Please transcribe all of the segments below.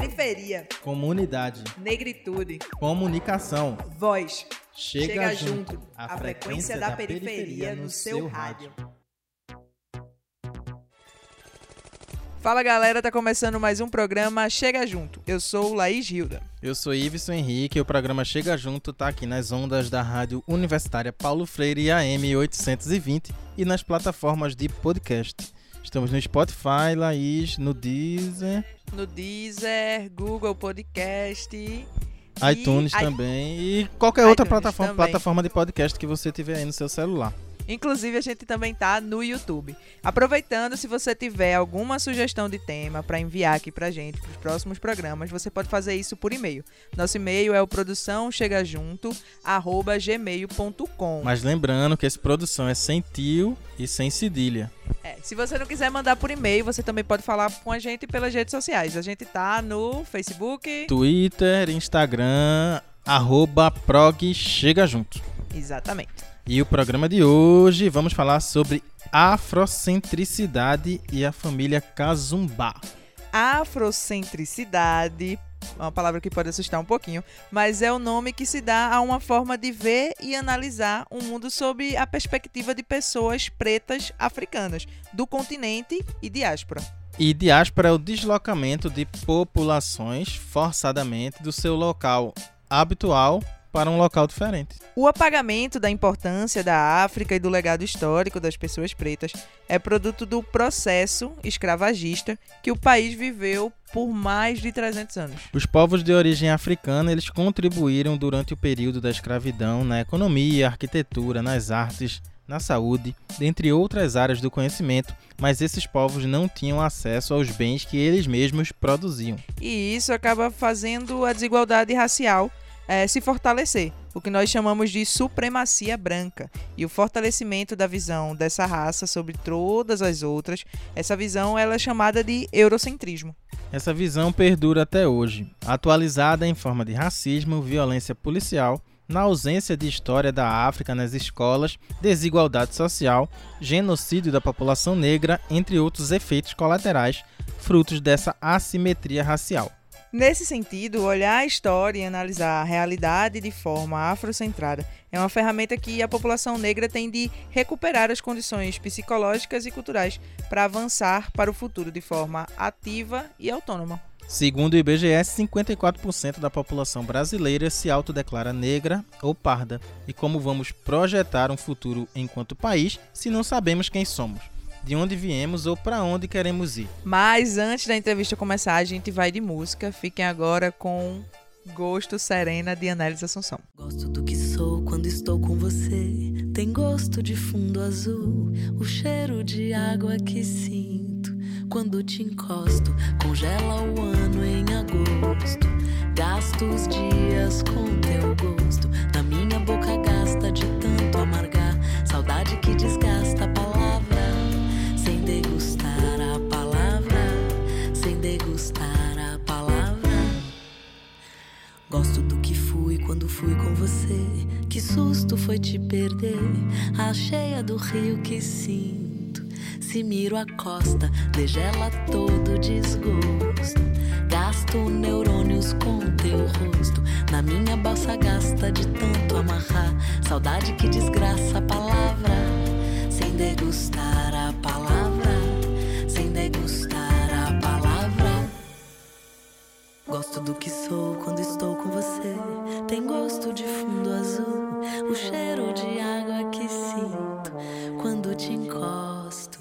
Periferia. Comunidade. Negritude. Comunicação. Voz. Chega, Chega junto. junto. A frequência da periferia no seu rádio. Fala galera, tá começando mais um programa Chega Junto. Eu sou Laís Hilda. Eu sou Iveson Henrique e o programa Chega Junto tá aqui nas ondas da Rádio Universitária Paulo Freire e AM 820 e nas plataformas de podcast. Estamos no Spotify, Laís, no Deezer, No Deezer, Google Podcast. e- iTunes i- também e qualquer outra iTunes plataforma, também. plataforma de podcast que você tiver aí no seu celular. Inclusive, a gente também tá no YouTube. Aproveitando, se você tiver alguma sugestão de tema para enviar aqui pra gente pros próximos programas, você pode fazer isso por e-mail. Nosso e-mail é o produçãochegajunto@gmail.com. Mas lembrando que essa produção é sem tio e sem cedilha. É, se você não quiser mandar por e-mail, você também pode falar com a gente pelas redes sociais. A gente tá no Facebook. Twitter, Instagram, arroba prog chega junto. Exatamente. E o programa de hoje vamos falar sobre afrocentricidade e a família Kazumbá. Afrocentricidade, uma palavra que pode assustar um pouquinho, mas é o nome que se dá a uma forma de ver e analisar o mundo sob a perspectiva de pessoas pretas africanas, do continente e diáspora. E diáspora é o deslocamento de populações forçadamente do seu local habitual para um local diferente. O apagamento da importância da África e do legado histórico das pessoas pretas é produto do processo escravagista que o país viveu por mais de 300 anos. Os povos de origem africana, eles contribuíram durante o período da escravidão na economia, arquitetura, nas artes, na saúde, dentre outras áreas do conhecimento, mas esses povos não tinham acesso aos bens que eles mesmos produziam. E isso acaba fazendo a desigualdade racial eh, se fortalecer, o que nós chamamos de supremacia branca. E o fortalecimento da visão dessa raça sobre todas as outras, essa visão ela é chamada de eurocentrismo. Essa visão perdura até hoje, atualizada em forma de racismo, violência policial, na ausência de história da África nas escolas, desigualdade social, genocídio da população negra, entre outros efeitos colaterais frutos dessa assimetria racial. Nesse sentido, olhar a história e analisar a realidade de forma afrocentrada é uma ferramenta que a população negra tem de recuperar as condições psicológicas e culturais para avançar para o futuro de forma ativa e autônoma. Segundo o IBGE, 54% da população brasileira se autodeclara negra ou parda. E como vamos projetar um futuro enquanto país se não sabemos quem somos, de onde viemos ou para onde queremos ir? Mas antes da entrevista começar, a gente vai de música. Fiquem agora com Gosto Serena de Análise Assunção. Gosto do que sou quando estou com você. Tem gosto de fundo azul, o cheiro de água que sinto quando te encosto. Congela o ano em agosto. Gasto os dias com teu gosto. Na minha boca cheia do rio que sinto. Se miro a costa, degela todo desgosto. Gasto neurônios com teu rosto. Na minha balsa gasta de tanto amarrar. Saudade que desgraça a palavra. Sem degustar a palavra. Sem degustar a palavra. Gosto do que sou quando estou com você. Tem gosto de fundo azul, o cheiro de água que te encosto.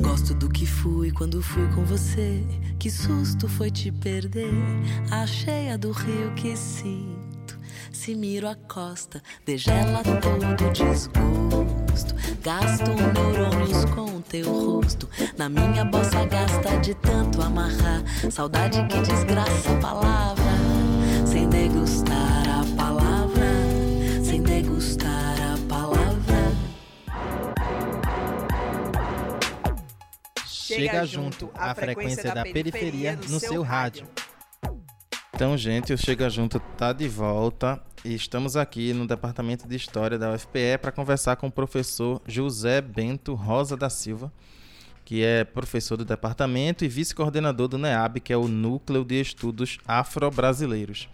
Gosto do que fui quando fui com você. Que susto foi te perder. A cheia do rio que sinto. Se miro a costa, degela todo desgosto. Gasto neurônios com teu rosto. Na minha bossa gasta de tanto amarrar. Saudade que desgraça a palavra. Sem degustar a palavra. Sem degustar a palavra. Chega junto, a frequência da periferia no seu rádio. Então, gente, o Chega Junto tá de volta e estamos aqui no Departamento de História da UFPE para conversar com o professor José Bento Rosa da Silva, que é professor do departamento e vice-coordenador do NEAB, que é o Núcleo de Estudos Afro-Brasileiros.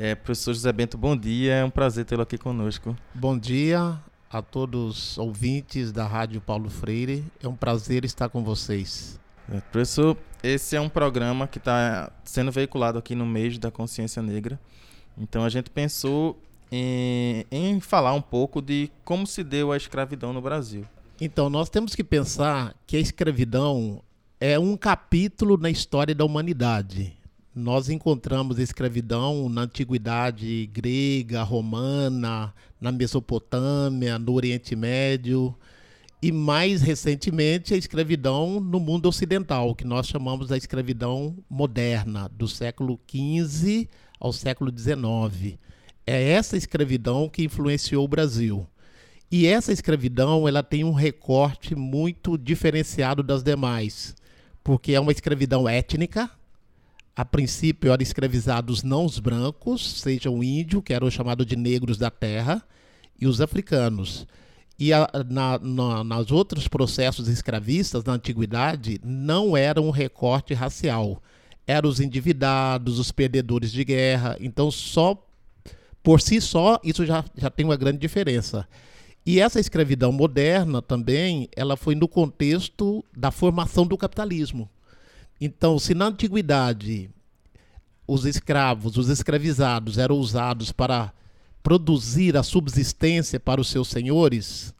É, professor José Bento, bom dia, é um prazer tê-lo aqui conosco. Bom dia a todos os ouvintes da Rádio Paulo Freire, é um prazer estar com vocês. Professor, esse é um programa que está sendo veiculado aqui no mês da consciência negra. Então a gente pensou em, em, falar um pouco de como se deu a escravidão no Brasil. Então nós temos que pensar que a escravidão é um capítulo na história da humanidade. Nós encontramos a escravidão na antiguidade grega, romana, na Mesopotâmia, no Oriente Médio e mais recentemente a escravidão no mundo ocidental, que nós chamamos da escravidão moderna, do século XV ao século XIX. É essa escravidão que influenciou o Brasil. E essa escravidão ela tem um recorte muito diferenciado das demais, porque é uma escravidão étnica. A princípio eram escravizados não os brancos, seja o índio, que eram chamados de negros da terra, e os africanos. E a, na, na, nas outros processos escravistas na antiguidade não era um recorte racial. Eram os endividados, os perdedores de guerra. Então, só por si só, isso já, já tem uma grande diferença. E essa escravidão moderna também, ela foi no contexto da formação do capitalismo. Então, se na antiguidade os escravos, os escravizados eram usados para produzir a subsistência para os seus senhores,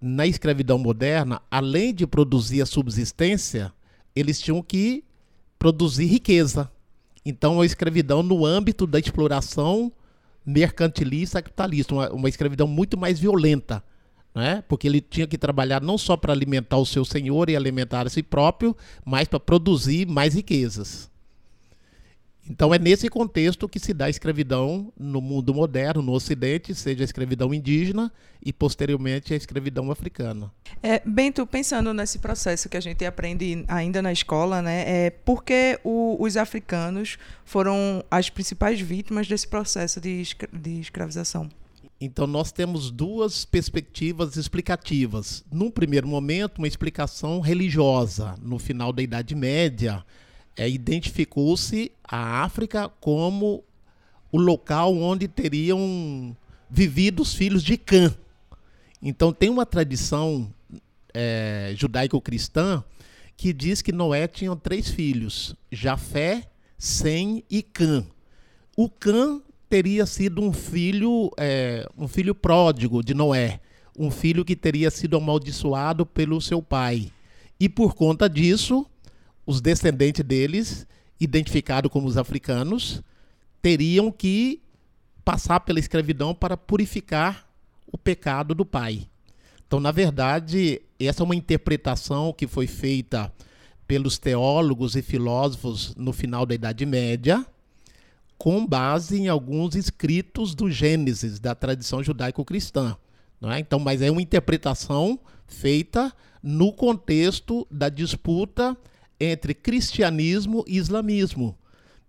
na escravidão moderna, além de produzir a subsistência, eles tinham que produzir riqueza. Então, a escravidão no âmbito da exploração mercantilista capitalista, uma, uma escravidão muito mais violenta, né? porque ele tinha que trabalhar não só para alimentar o seu senhor e alimentar a si próprio, mas para produzir mais riquezas. Então é nesse contexto que se dá a escravidão no mundo moderno, no Ocidente, seja a escravidão indígena e posteriormente a escravidão africana. É, Bento, pensando nesse processo que a gente aprende ainda na escola, né, é por que os africanos foram as principais vítimas desse processo de, escra de escravização? Então, nós temos duas perspectivas explicativas. Num primeiro momento, uma explicação religiosa. No final da Idade Média, é, identificou-se a África como o local onde teriam vivido os filhos de Cã. Então tem uma tradição é, judaico-cristã que diz que Noé tinha três filhos: Jafé, Sem e Cã. O Cã teria sido um filho, é, um filho pródigo de Noé, um filho que teria sido amaldiçoado pelo seu pai. E por conta disso, os descendentes deles, identificados como os africanos, teriam que passar pela escravidão para purificar o pecado do pai. Então, na verdade, essa é uma interpretação que foi feita pelos teólogos e filósofos no final da Idade Média, com base em alguns escritos do Gênesis, da tradição judaico-cristã. É? Então, mas é uma interpretação feita no contexto da disputa entre cristianismo e islamismo.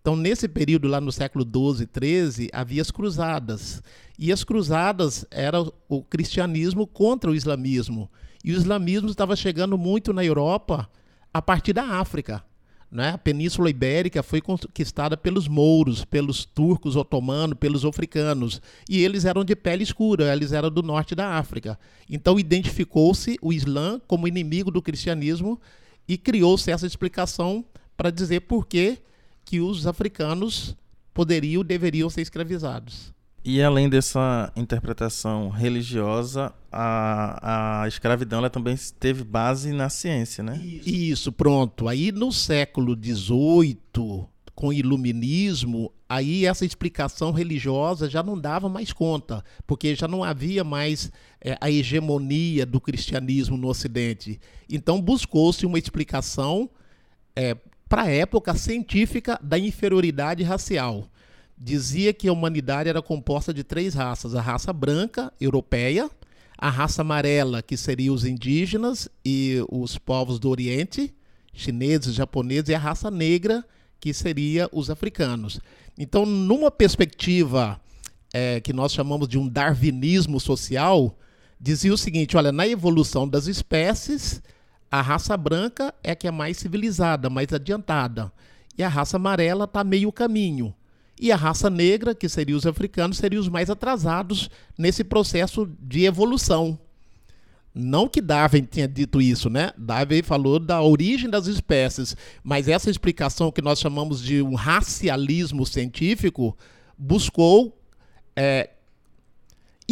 Então, nesse período, lá no século XII, XIII, havia as cruzadas. E as cruzadas eram o cristianismo contra o islamismo. E o islamismo estava chegando muito na Europa a partir da África. Né? A Península Ibérica foi conquistada pelos mouros, pelos turcos otomanos, pelos africanos. E eles eram de pele escura, eles eram do norte da África. Então identificou-se o Islã como inimigo do cristianismo e criou-se essa explicação para dizer por que, que os africanos poderiam deveriam ser escravizados. E além dessa interpretação religiosa, a, a escravidão ela também teve base na ciência, né? Isso, pronto. Aí no século XVIII, com iluminismo, aí essa explicação religiosa já não dava mais conta, porque já não havia mais é, a hegemonia do cristianismo no Ocidente. Então buscou-se uma explicação é, para a época científica da inferioridade racial. Dizia que a humanidade era composta de três raças: a raça branca, europeia, a raça amarela, que seria os indígenas e os povos do Oriente, chineses, japoneses, e a raça negra, que seria os africanos. Então, numa perspectiva é, que nós chamamos de um darwinismo social, dizia o seguinte: olha, na evolução das espécies, a raça branca é que é mais civilizada, mais adiantada, e a raça amarela está meio caminho. E a raça negra, que seriam os africanos, seriam os mais atrasados nesse processo de evolução. Não que Darwin tenha dito isso, né? Darwin falou da origem das espécies, mas essa explicação que nós chamamos de um racialismo científico buscou é,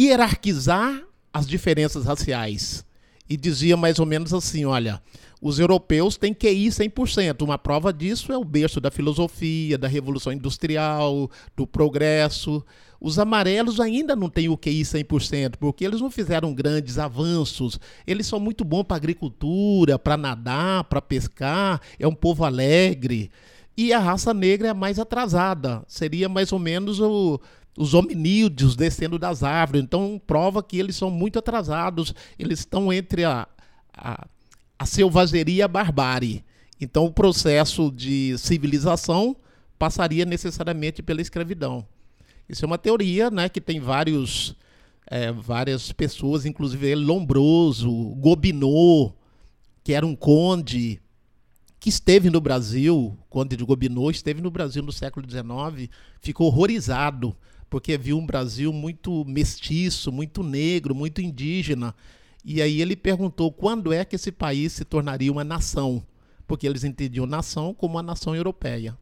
hierarquizar as diferenças raciais e dizia mais ou menos assim: olha, os europeus têm QI 100%. Uma prova disso é o berço da filosofia, da revolução industrial, do progresso. Os amarelos ainda não têm o QI 100%, porque eles não fizeram grandes avanços. Eles são muito bons para agricultura, para nadar, para pescar. É um povo alegre. E a raça negra é mais atrasada. Seria mais ou menos o, os hominídeos descendo das árvores. Então, prova que eles são muito atrasados. Eles estão entre a, a a selvageria e a barbárie. Então, o processo de civilização passaria necessariamente pela escravidão. Isso é uma teoria né, que tem vários, é, várias pessoas, inclusive Lombroso, Gobineau, que era um conde que esteve no Brasil, conde de Gobineau, esteve no Brasil no século XIX, ficou horrorizado, porque viu um Brasil muito mestiço, muito negro, muito indígena. E aí ele perguntou quando é que esse país se tornaria uma nação, porque eles entendiam nação como uma nação europeia.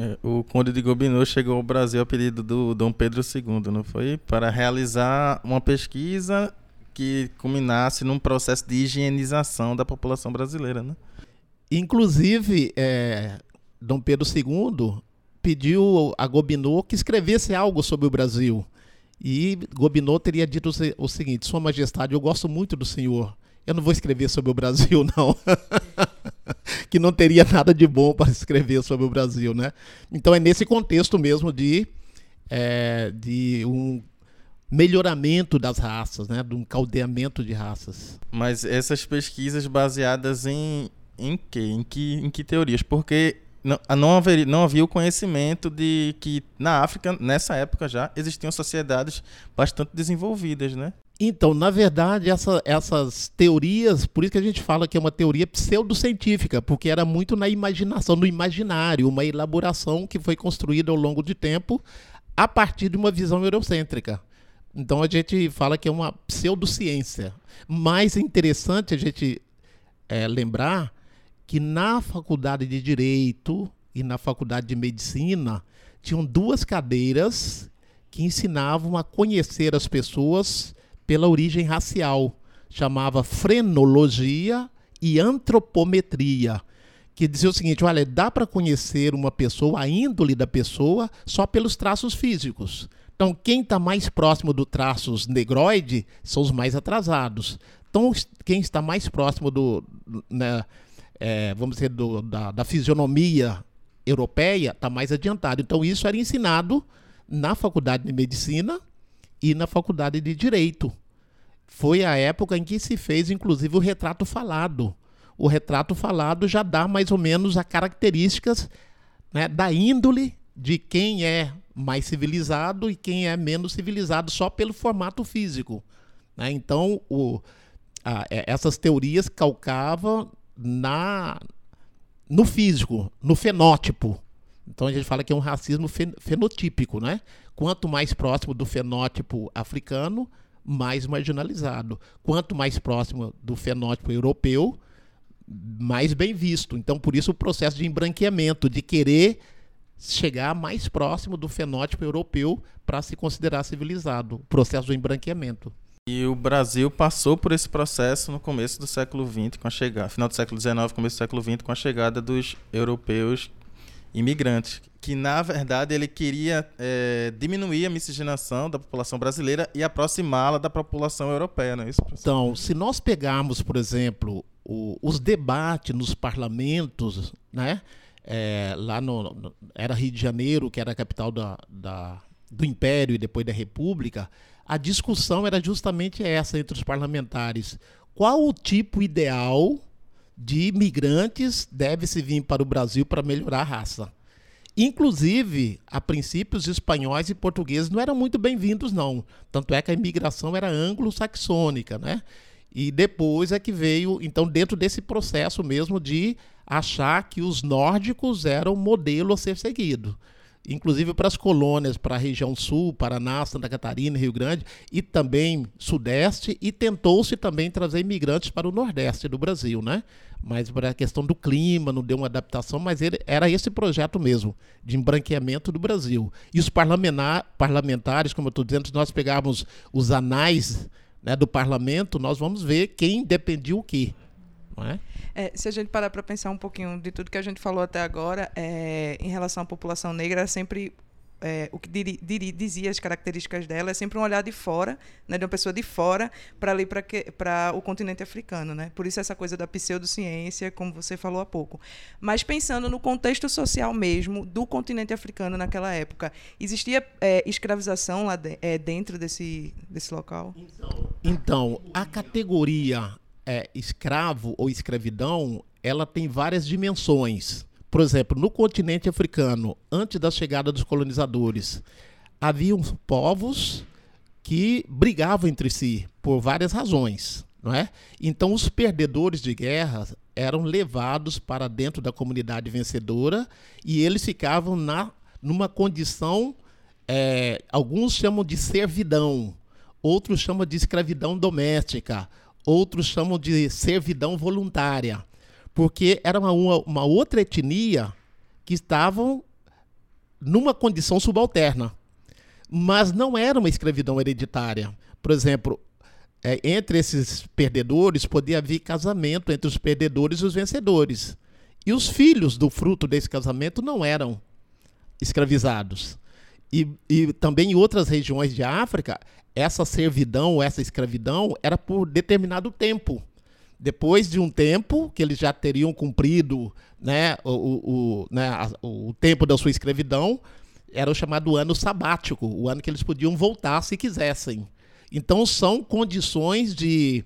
É, o Conde de Gobineau chegou ao Brasil a pedido do Dom Pedro II, não foi? Para realizar uma pesquisa que culminasse num processo de higienização da população brasileira, né? Inclusive, é, Dom Pedro II pediu a Gobineau que escrevesse algo sobre o Brasil. E Gobineau teria dito o seguinte: Sua Majestade, eu gosto muito do senhor. Eu não vou escrever sobre o Brasil, não. Que não teria nada de bom para escrever sobre o Brasil, né? Então é nesse contexto mesmo de, é, de um melhoramento das raças, né? De um caldeamento de raças. Mas essas pesquisas baseadas em, em quê? Em que, em que teorias? Porque não, não, haveria, não havia o conhecimento de que na África, nessa época já, existiam sociedades bastante desenvolvidas, né? Então, na verdade, essa, essas teorias, por isso que a gente fala que é uma teoria pseudocientífica, porque era muito na imaginação, no imaginário, uma elaboração que foi construída ao longo de tempo a partir de uma visão eurocêntrica. Então a gente fala que é uma pseudociência. Mais interessante a gente é, lembrar que na faculdade de Direito e na faculdade de Medicina tinham duas cadeiras que ensinavam a conhecer as pessoas pela origem racial. Chamava frenologia e antropometria, que dizia o seguinte: olha, dá para conhecer uma pessoa, a índole da pessoa, só pelos traços físicos. Então, quem está mais próximo do traços negroide são os mais atrasados. Então, quem está mais próximo do, né, é, vamos dizer, do, da, da fisionomia europeia está mais adiantado. Então, isso era ensinado na faculdade de medicina e na faculdade de direito. Foi a época em que se fez, inclusive, o retrato falado. O retrato falado já dá mais ou menos as características né, da índole de quem é mais civilizado e quem é menos civilizado só pelo formato físico. Né? Então, o, a, é, essas teorias calcavam na no físico, no fenótipo. Então a gente fala que é um racismo fenotípico, né? Quanto mais próximo do fenótipo africano, mais marginalizado. Quanto mais próximo do fenótipo europeu, mais bem visto. Então por isso o processo de embranqueamento, de querer chegar mais próximo do fenótipo europeu para se considerar civilizado, o processo do embranqueamento. E o Brasil passou por esse processo no começo do século XX, com a chegada, final do século XIX, começo do século XX, com a chegada dos europeus imigrantes, que na verdade ele queria é, diminuir a miscigenação da população brasileira e aproximá-la da população europeia, não é isso? Professor? Então, se nós pegarmos, por exemplo, o, os debates nos parlamentos, né? É, lá no, no, era Rio de Janeiro, que era a capital da, da, do Império e depois da República, a discussão era justamente essa entre os parlamentares. Qual o tipo ideal de imigrantes deve se vir para o Brasil para melhorar a raça? Inclusive, a princípio, os espanhóis e portugueses não eram muito bem-vindos, não. Tanto é que a imigração era anglo-saxônica, né? E depois é que veio, então, dentro desse processo mesmo de achar que os nórdicos eram modelo a ser seguido inclusive para as colônias, para a região sul, Paraná, Santa Catarina, Rio Grande e também Sudeste, e tentou-se também trazer imigrantes para o Nordeste do Brasil, né? Mas para a questão do clima, não deu uma adaptação, mas ele, era esse projeto mesmo, de embranqueamento do Brasil. E os parlamentares, como eu estou dizendo, se nós pegarmos os anais né, do parlamento, nós vamos ver quem dependia o quê. É? É, se a gente parar para pensar um pouquinho de tudo que a gente falou até agora, é, em relação à população negra, sempre é, o que diri, diri, dizia as características dela é sempre um olhar de fora, né, de uma pessoa de fora para ali para o continente africano, né? Por isso essa coisa da pseudociência, como você falou há pouco. Mas pensando no contexto social mesmo do continente africano naquela época, existia é, escravização lá de, é, dentro desse desse local? Então, então a categoria é, escravo ou escravidão, ela tem várias dimensões. Por exemplo, no continente africano, antes da chegada dos colonizadores, haviam povos que brigavam entre si por várias razões, não é? Então os perdedores de guerra eram levados para dentro da comunidade vencedora e eles ficavam na numa condição é, alguns chamam de servidão, outros chamam de escravidão doméstica, outros chamam de servidão voluntária, porque era uma, uma outra etnia que estavam numa condição subalterna, mas não era uma escravidão hereditária. Por exemplo, é, entre esses perdedores podia haver casamento entre os perdedores e os vencedores. E os filhos do fruto desse casamento não eram escravizados. E, e também em outras regiões de África, essa servidão, essa escravidão, era por determinado tempo. Depois de um tempo que eles já teriam cumprido né, o, o, né, o tempo da sua escravidão, era o chamado ano sabático, o ano que eles podiam voltar se quisessem. Então são condições de,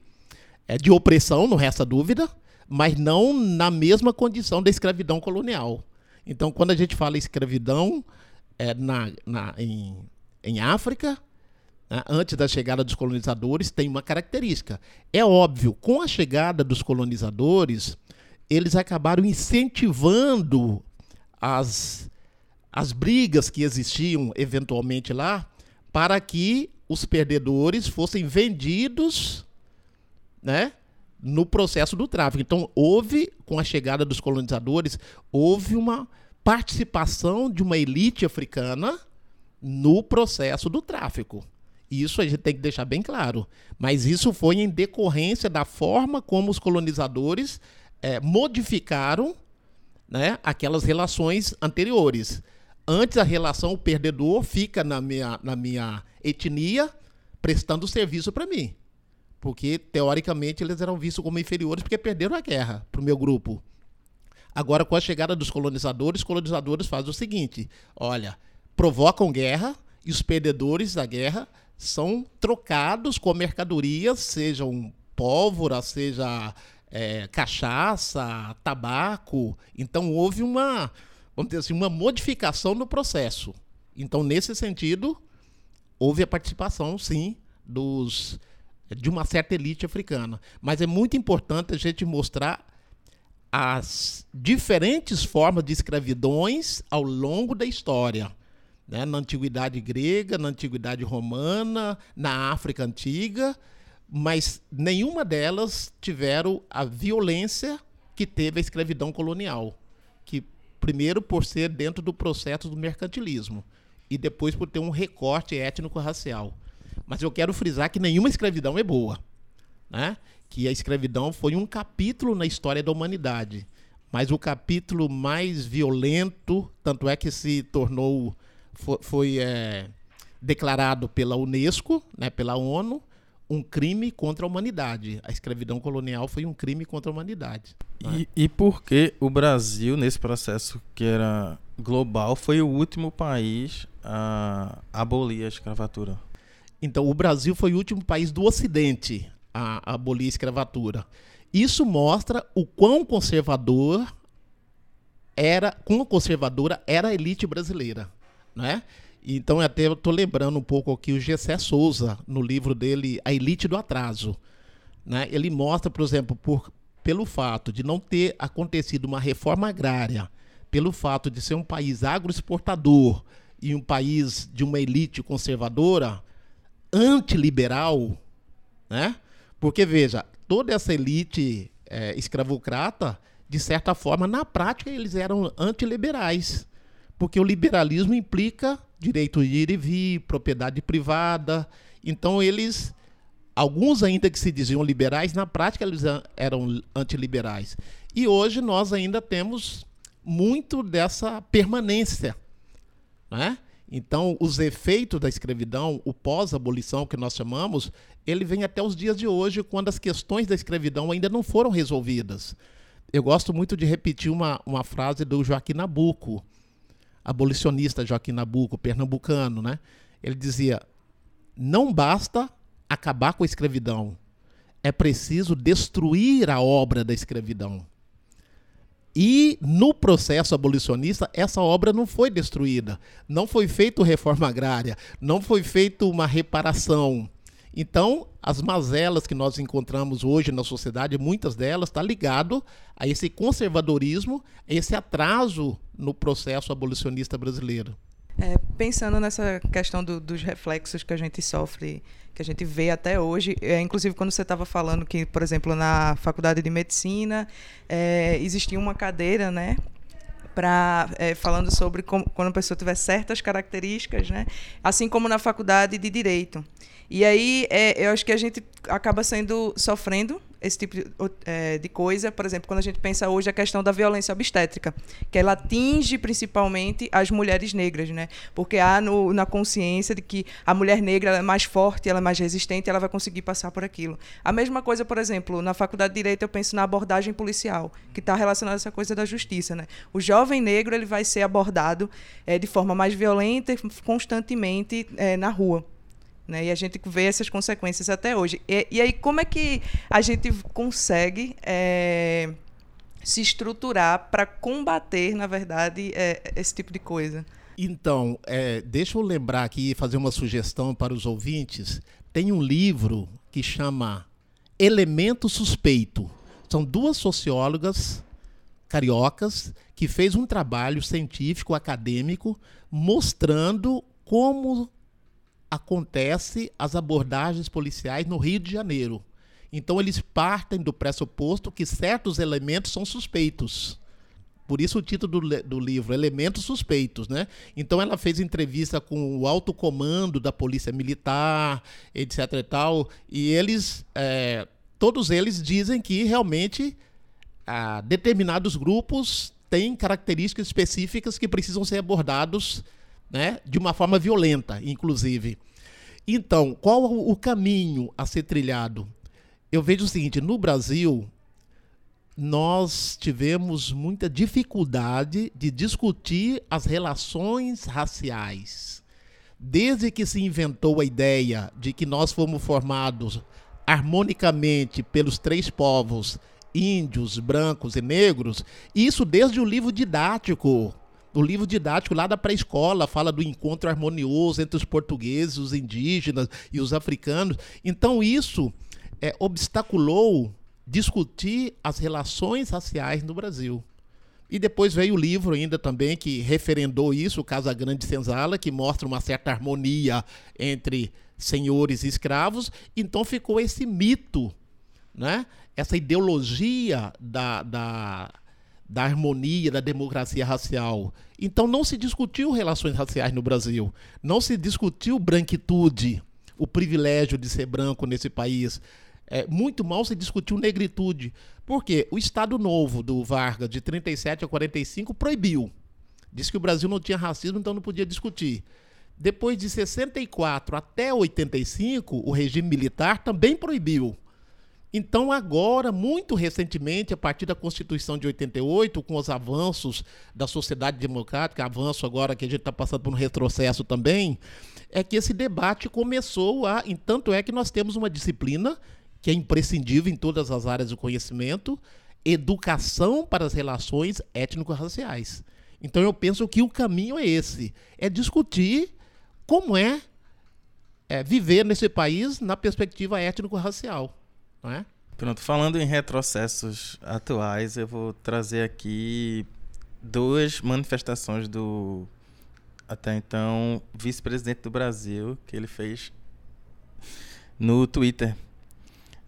é, de opressão, não resta dúvida, mas não na mesma condição da escravidão colonial. Então, quando a gente fala escravidão é, na, na, em, em África, antes da chegada dos colonizadores, tem uma característica. É óbvio, com a chegada dos colonizadores, eles acabaram incentivando as, as brigas que existiam eventualmente lá para que os perdedores fossem vendidos né, no processo do tráfico. Então, houve, com a chegada dos colonizadores, houve uma participação de uma elite africana no processo do tráfico. Isso a gente tem que deixar bem claro. Mas isso foi em decorrência da forma como os colonizadores é, modificaram né, aquelas relações anteriores. Antes a relação o perdedor fica na minha, na minha etnia prestando serviço para mim. Porque, teoricamente, eles eram vistos como inferiores porque perderam a guerra para o meu grupo. Agora, com a chegada dos colonizadores, os colonizadores fazem o seguinte: olha, provocam guerra e os perdedores da guerra são trocados com mercadorias, sejam pólvora, seja é, cachaça, tabaco. Então houve uma, vamos dizer assim, uma modificação no processo. Então, nesse sentido, houve a participação, sim, dos de uma certa elite africana. Mas é muito importante a gente mostrar as diferentes formas de escravidões ao longo da história né? na antiguidade grega, na antiguidade romana, na África antiga, mas nenhuma delas tiveram a violência que teve a escravidão colonial, que primeiro por ser dentro do processo do mercantilismo e depois por ter um recorte étnico-racial. Mas eu quero frisar que nenhuma escravidão é boa, né? Que a escravidão foi um capítulo na história da humanidade, mas o capítulo mais violento, tanto é que se tornou foi, foi é, declarado pela Unesco, né, pela ONU, um crime contra a humanidade. A escravidão colonial foi um crime contra a humanidade. Né? E, e por que o Brasil, nesse processo que era global, foi o último país a abolir a escravatura? Então, o Brasil foi o último país do Ocidente a, a abolir a escravatura. Isso mostra o quão conservador era, quão conservadora era a elite brasileira, né? Então, até eu estou lembrando um pouco aqui o Gessé Souza, no livro dele A Elite do Atraso. Né? Ele mostra, por exemplo, por, pelo fato de não ter acontecido uma reforma agrária, pelo fato de ser um país agroexportador e um país de uma elite conservadora, antiliberal, né? Porque, veja, toda essa elite é, escravocrata, de certa forma, na prática, eles eram antiliberais. Porque o liberalismo implica direito de ir e vir, propriedade privada. Então, eles, alguns ainda que se diziam liberais, na prática eles eram antiliberais. E hoje nós ainda temos muito dessa permanência. Né? Então, os efeitos da escravidão, o pós-abolição que nós chamamos, ele vem até os dias de hoje, quando as questões da escravidão ainda não foram resolvidas. Eu gosto muito de repetir uma, uma frase do Joaquim Nabuco, abolicionista Joaquim Nabuco, pernambucano, né? Ele dizia: não basta acabar com a escravidão, é preciso destruir a obra da escravidão. E no processo abolicionista, essa obra não foi destruída. Não foi feita reforma agrária, não foi feita uma reparação. Então, as mazelas que nós encontramos hoje na sociedade, muitas delas estão tá ligado a esse conservadorismo, a esse atraso no processo abolicionista brasileiro. É, pensando nessa questão do, dos reflexos que a gente sofre, que a gente vê até hoje, é, inclusive quando você estava falando que, por exemplo, na faculdade de medicina é, existia uma cadeira, né, para é, falando sobre como, quando a pessoa tiver certas características, né, assim como na faculdade de direito. E aí é, eu acho que a gente acaba sendo sofrendo esse tipo de, é, de, coisa, por exemplo, quando a gente pensa hoje a questão da violência obstétrica, que ela atinge principalmente as mulheres negras, né? Porque há no, na consciência de que a mulher negra é mais forte, ela é mais resistente, ela vai conseguir passar por aquilo. A mesma coisa, por exemplo, na faculdade de direito eu penso na abordagem policial, que está relacionada a essa coisa da justiça, né? O jovem negro ele vai ser abordado é, de forma mais violenta constantemente é, na rua. Né? E a gente vê essas consequências até hoje. E, e aí, como é que a gente consegue é, se estruturar para combater, na verdade, é, esse tipo de coisa? Então, é, deixa eu lembrar aqui, fazer uma sugestão para os ouvintes. Tem um livro que chama Elemento Suspeito. São duas sociólogas cariocas que fez um trabalho científico acadêmico mostrando como acontece as abordagens policiais no Rio de Janeiro. Então eles partem do pressuposto que certos elementos são suspeitos. Por isso o título do, do, livro, Elementos Suspeitos, né? Então ela fez entrevista com o alto comando da Polícia Militar, etc e tal, e eles, é, todos eles dizem que realmente determinados grupos têm características específicas que precisam ser abordados né, de uma forma violenta, inclusive. Então, qual o caminho a ser trilhado? Eu vejo o seguinte: no Brasil, nós tivemos muita dificuldade de discutir as relações raciais. Desde que se inventou a ideia de que nós fomos formados harmonicamente pelos três povos, índios, brancos e negros, isso desde o livro didático o livro didático lá da pré-escola fala do encontro harmonioso entre os portugueses, os indígenas e os africanos. Então, isso é, obstaculou discutir as relações raciais no Brasil. E depois veio o livro ainda também que referendou isso, o Casa Grande Senzala, que mostra uma certa harmonia entre senhores e escravos. Então ficou esse mito, né? essa ideologia da, da da harmonia, da democracia racial. Então não se discutiu relações raciais no Brasil, não se discutiu branquitude, o privilégio de ser branco nesse país. É, muito mal se discutiu negritude. Por quê? O Estado Novo do Vargas, de 37 a 45, proibiu. Disse que o Brasil não tinha racismo, então não podia discutir. Depois de 64 até 85, o regime militar também proibiu. Então, agora, muito recentemente, a partir da Constituição de 88, com os avanços da sociedade democrática, avanço agora que a gente está passando por um retrocesso também, é que esse debate começou a. Tanto é que nós temos uma disciplina que é imprescindível em todas as áreas do conhecimento, educação para as relações étnico-raciais. Então eu penso que o caminho é esse: é discutir como é, é viver nesse país na perspectiva étnico-racial não é? Pronto, falando em retrocessos atuais, eu vou trazer aqui duas manifestações do até então vice-presidente do Brasil que ele fez no Twitter.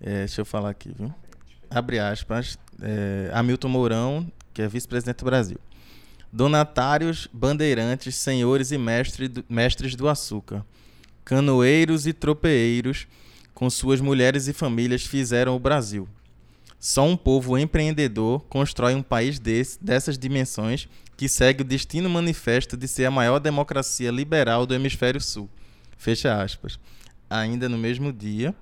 É, deixa eu falar aqui, viu? Abre aspas. É, Hamilton Mourão, que é vice-presidente do Brasil. Donatários, bandeirantes, senhores e mestre do, mestres do açúcar, canoeiros e tropeeiros com suas mulheres e famílias fizeram o Brasil. Só um povo empreendedor constrói um país desse, dessas dimensões que segue o destino manifesto de ser a maior democracia liberal do hemisfério sul. Fecha aspas. Ainda no mesmo dia,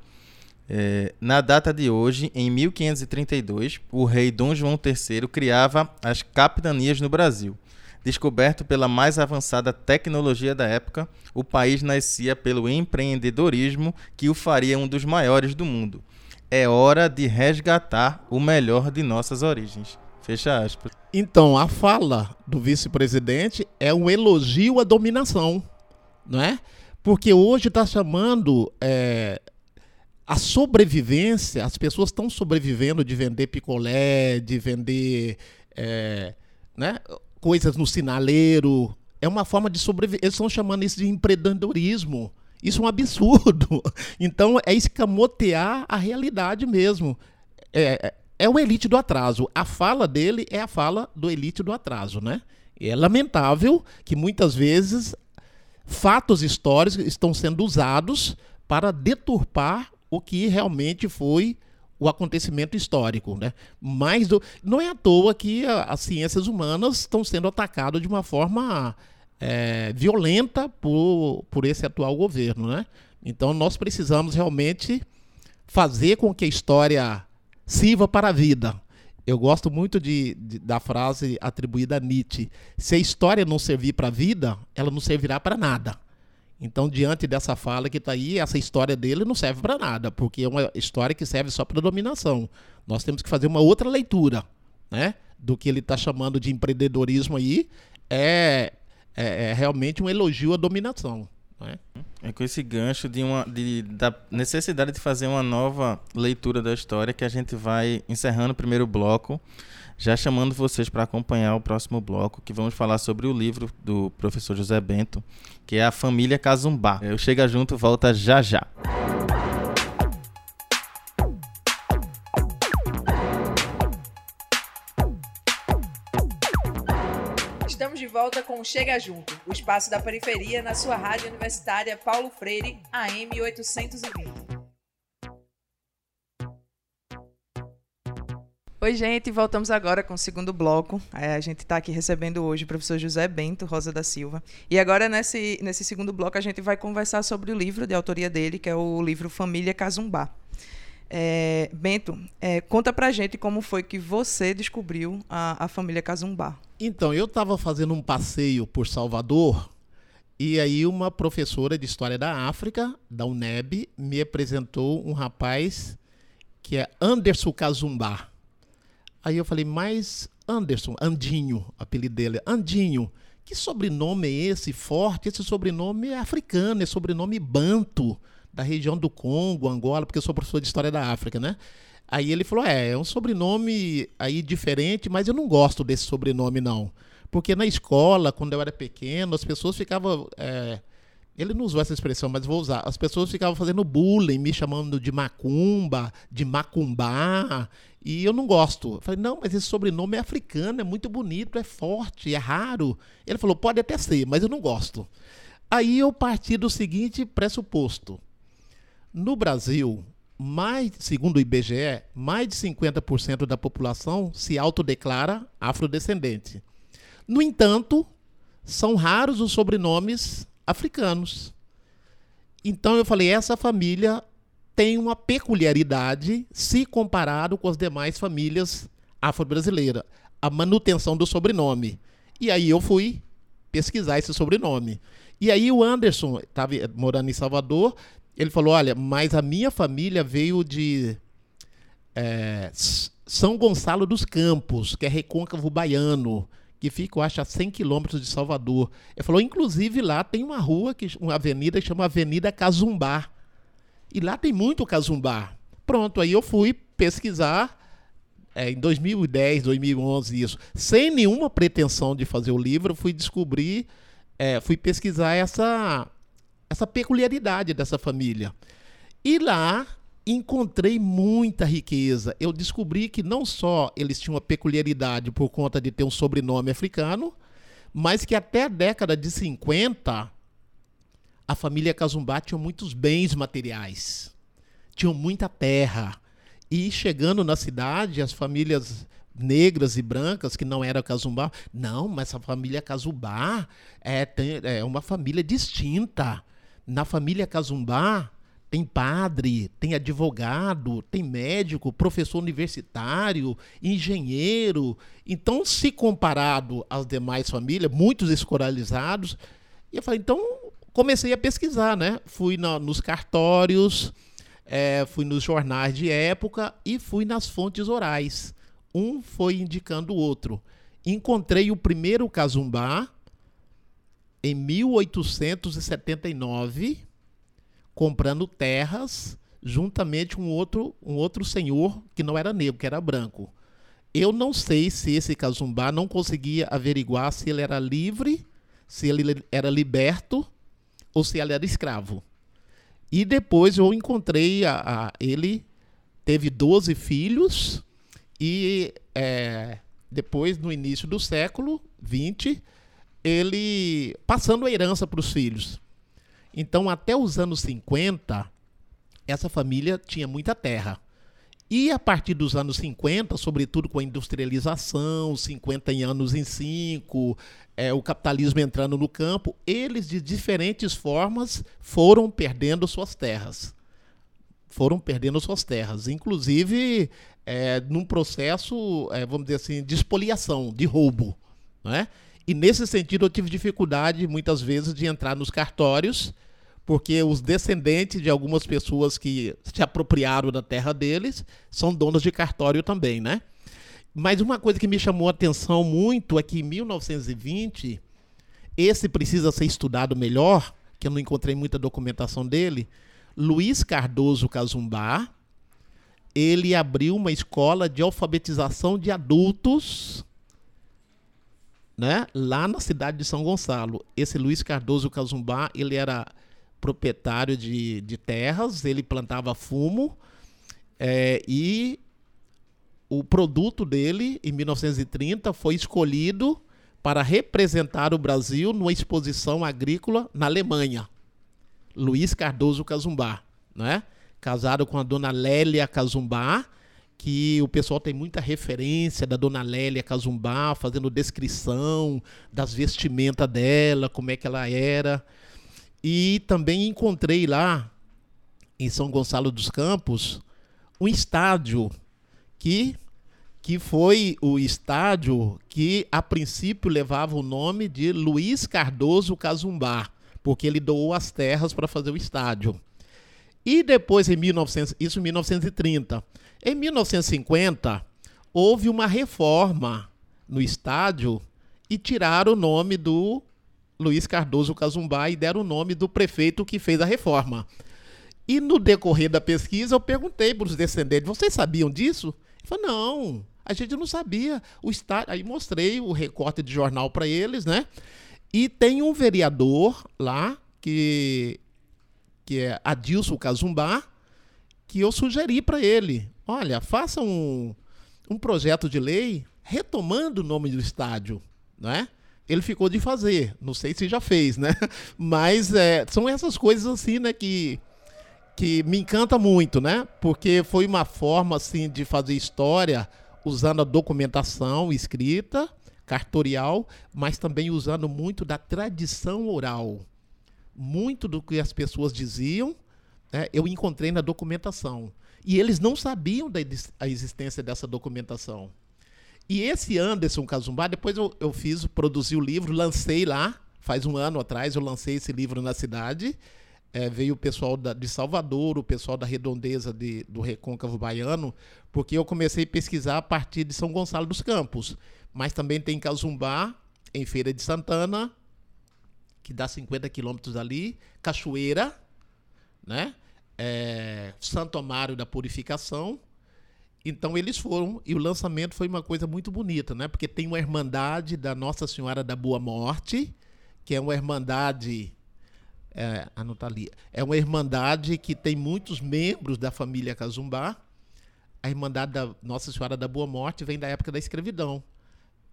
é, na data de hoje, em 1532, o rei Dom João III criava as capitanias no Brasil. Descoberto pela mais avançada tecnologia da época, o país nascia pelo empreendedorismo que o faria um dos maiores do mundo. É hora de resgatar o melhor de nossas origens. Fecha aspas. Então, a fala do vice-presidente é um elogio à dominação, não é? Porque hoje está chamando é, a sobrevivência, as pessoas estão sobrevivendo de vender picolé, de vender é, né, coisas no sinaleiro. É uma forma de sobreviver. Eles estão chamando isso de empreendedorismo. Isso é um absurdo. Então, é escamotear a realidade mesmo. É, é, é o elite do atraso. A fala dele é a fala do elite do atraso, né? É lamentável que muitas vezes fatos históricos estão sendo usados para deturpar o que realmente foi o acontecimento histórico, né? Mas do, não é à toa que a, as ciências humanas estão sendo atacadas de uma forma é, violenta por, por esse atual governo, né? Então nós precisamos realmente fazer com que a história sirva para a vida. Eu gosto muito de, de, da frase atribuída a Nietzsche: se a história não servir para a vida, ela não servirá para nada. Então, diante dessa fala que está aí, essa história dele não serve para nada, porque é uma história que serve só para dominação. Nós temos que fazer uma outra leitura, né? Do que ele está chamando de empreendedorismo aí, é, é, é, realmente um elogio à dominação. Né? É com esse gancho de uma, de, da necessidade de fazer uma nova leitura da história que a gente vai encerrando o primeiro bloco já chamando vocês para acompanhar o próximo bloco, que vamos falar sobre o livro do professor José Bento, que é A Família Cazumbá. Eu chego junto, volta já já. Volta com Chega Junto, o espaço da periferia na sua rádio universitária Paulo Freire, AM 820. Oi, gente, voltamos agora com o segundo bloco. É, a gente está aqui recebendo hoje o professor José Bento Rosa da Silva. E agora, nesse, nesse segundo bloco, a gente vai conversar sobre o livro de autoria dele, que é o livro Família Cazumbá. É, Bento, é, conta pra gente como foi que você descobriu a, a família Cazumbá. Então, eu estava fazendo um passeio por Salvador e aí uma professora de História da África, da UNEB, me apresentou um rapaz que é Anderson Cazumbá. Aí eu falei, mas Anderson, Andinho, apelido dele, Andinho, que sobrenome é esse forte? Esse sobrenome é africano, é sobrenome banto, da região do Congo, Angola, porque eu sou professor de História da África, né? Aí ele falou, é, é um sobrenome aí diferente, mas eu não gosto desse sobrenome, não. Porque na escola, quando eu era pequeno, as pessoas ficavam... É, ele não usou essa expressão, mas vou usar. As pessoas ficavam fazendo bullying, me chamando de macumba, de macumbá, e eu não gosto. Eu falei, não, mas esse sobrenome é africano, é muito bonito, é forte, é raro. Ele falou, pode até ser, mas eu não gosto. Aí eu parti do seguinte pressuposto. No Brasil, mais, segundo o IBGE, mais de 50% da população se autodeclara afrodescendente. No entanto, são raros os sobrenomes africanos. Então eu falei, essa família tem uma peculiaridade se comparado com as demais famílias afro-brasileiras, a manutenção do sobrenome. E aí eu fui pesquisar esse sobrenome. E aí o Anderson, estava morando em Salvador, ele falou: Olha, mas a minha família veio de é, São Gonçalo dos Campos, que é recôncavo baiano, que fica, eu acho, a 100 quilômetros de Salvador. Ele falou: Inclusive lá tem uma rua, que, uma avenida que chama Avenida Cazumbá. E lá tem muito Cazumbá. Pronto, aí eu fui pesquisar. É, em 2010, 2011, isso, sem nenhuma pretensão de fazer o livro, fui descobrir, é, fui pesquisar essa essa peculiaridade dessa família. E lá encontrei muita riqueza. Eu descobri que não só eles tinham uma peculiaridade por conta de ter um sobrenome africano, mas que até a década de 50 a família Cazumbá tinha muitos bens materiais, tinham muita terra. E chegando na cidade, as famílias negras e brancas que não eram Cazumbá, não, mas a família Cazumbá é, tem, é uma família distinta na família Cazumbá tem padre, tem advogado, tem médico, professor universitário, engenheiro. Então, se comparado às demais famílias, muitos escolarizados, eu falei, então comecei a pesquisar, né? Fui na, nos cartórios, é, fui nos jornais de época e fui nas fontes orais. Um foi indicando o outro. Encontrei o primeiro Cazumbá, em 1879, comprando terras juntamente com outro, um outro senhor que não era negro, que era branco. Eu não sei se esse Cazumbá não conseguia averiguar se ele era livre, se ele era liberto ou se ele era escravo. E depois eu encontrei a, a ele teve 12 filhos e é, depois no início do século 20 ele passando a herança para os filhos. Então, até os anos 50, essa família tinha muita terra. E a partir dos anos 50, sobretudo com a industrialização, 50 anos em 5, é, o capitalismo entrando no campo, eles de diferentes formas foram perdendo suas terras. Foram perdendo suas terras, inclusive é, num processo, é, vamos dizer assim, de expoliação, de roubo. Não é? E nesse sentido eu tive dificuldade muitas vezes de entrar nos cartórios, porque os descendentes de algumas pessoas que se apropriaram da terra deles são donos de cartório também, né? Mas uma coisa que me chamou a atenção muito é que em 1920, esse precisa ser estudado melhor, que eu não encontrei muita documentação dele, Luiz Cardoso Cazumbá, ele abriu uma escola de alfabetização de adultos né? Lá na cidade de São Gonçalo. Esse Luiz Cardoso Cazumbá, ele era proprietário de, de terras, ele plantava fumo é, e o produto dele, em 1930, foi escolhido para representar o Brasil numa exposição agrícola na Alemanha. Luiz Cardoso Cazumbá, né? casado com a dona Lélia Cazumbá, que o pessoal tem muita referência da dona Lélia Cazumbá, fazendo descrição das vestimentas dela, como é que ela era. E também encontrei lá, em São Gonçalo dos Campos, um estádio que, que foi o estádio que, a princípio, levava o nome de Luiz Cardoso Cazumbá, porque ele doou as terras para fazer o estádio. E depois, em 1900, isso em 1930, em 1950, houve uma reforma no estádio e tiraram o nome do Luiz Cardoso Cazumbá e deram o nome do prefeito que fez a reforma. E no decorrer da pesquisa, eu perguntei para os descendentes: vocês sabiam disso? Ele falou: não, a gente não sabia. O estádio... Aí mostrei o recorte de jornal para eles, né? E tem um vereador lá, que, que é Adilson Cazumbá, que eu sugeri para ele olha, faça um, um projeto de lei retomando o nome do estádio, né? Ele ficou de fazer, não sei se já fez, né? Mas é, são essas coisas assim, né, que que me encanta muito, né? Porque foi uma forma assim de fazer história usando a documentação escrita, cartorial, mas também usando muito da tradição oral. Muito do que as pessoas diziam né, eu encontrei na documentação. E eles não sabiam da a existência dessa documentação. E esse Anderson Cazumbá, depois eu, eu fiz, produzi o livro, lancei lá, faz um ano atrás, eu lancei esse livro na cidade. É, veio o pessoal da, de Salvador, o pessoal da redondeza de, do Recôncavo Baiano, porque eu comecei a pesquisar a partir de São Gonçalo dos Campos. Mas também tem Cazumbá, em Feira de Santana, que dá 50 quilômetros ali, Cachoeira, né? É, Santo Amaro da Purificação. Então eles foram, e o lançamento foi uma coisa muito bonita, né? Porque tem uma Irmandade da Nossa Senhora da Boa Morte, que é uma Irmandade. É, anota ali. É uma Irmandade que tem muitos membros da família Cazumbá. A Irmandade da Nossa Senhora da Boa Morte vem da época da escravidão.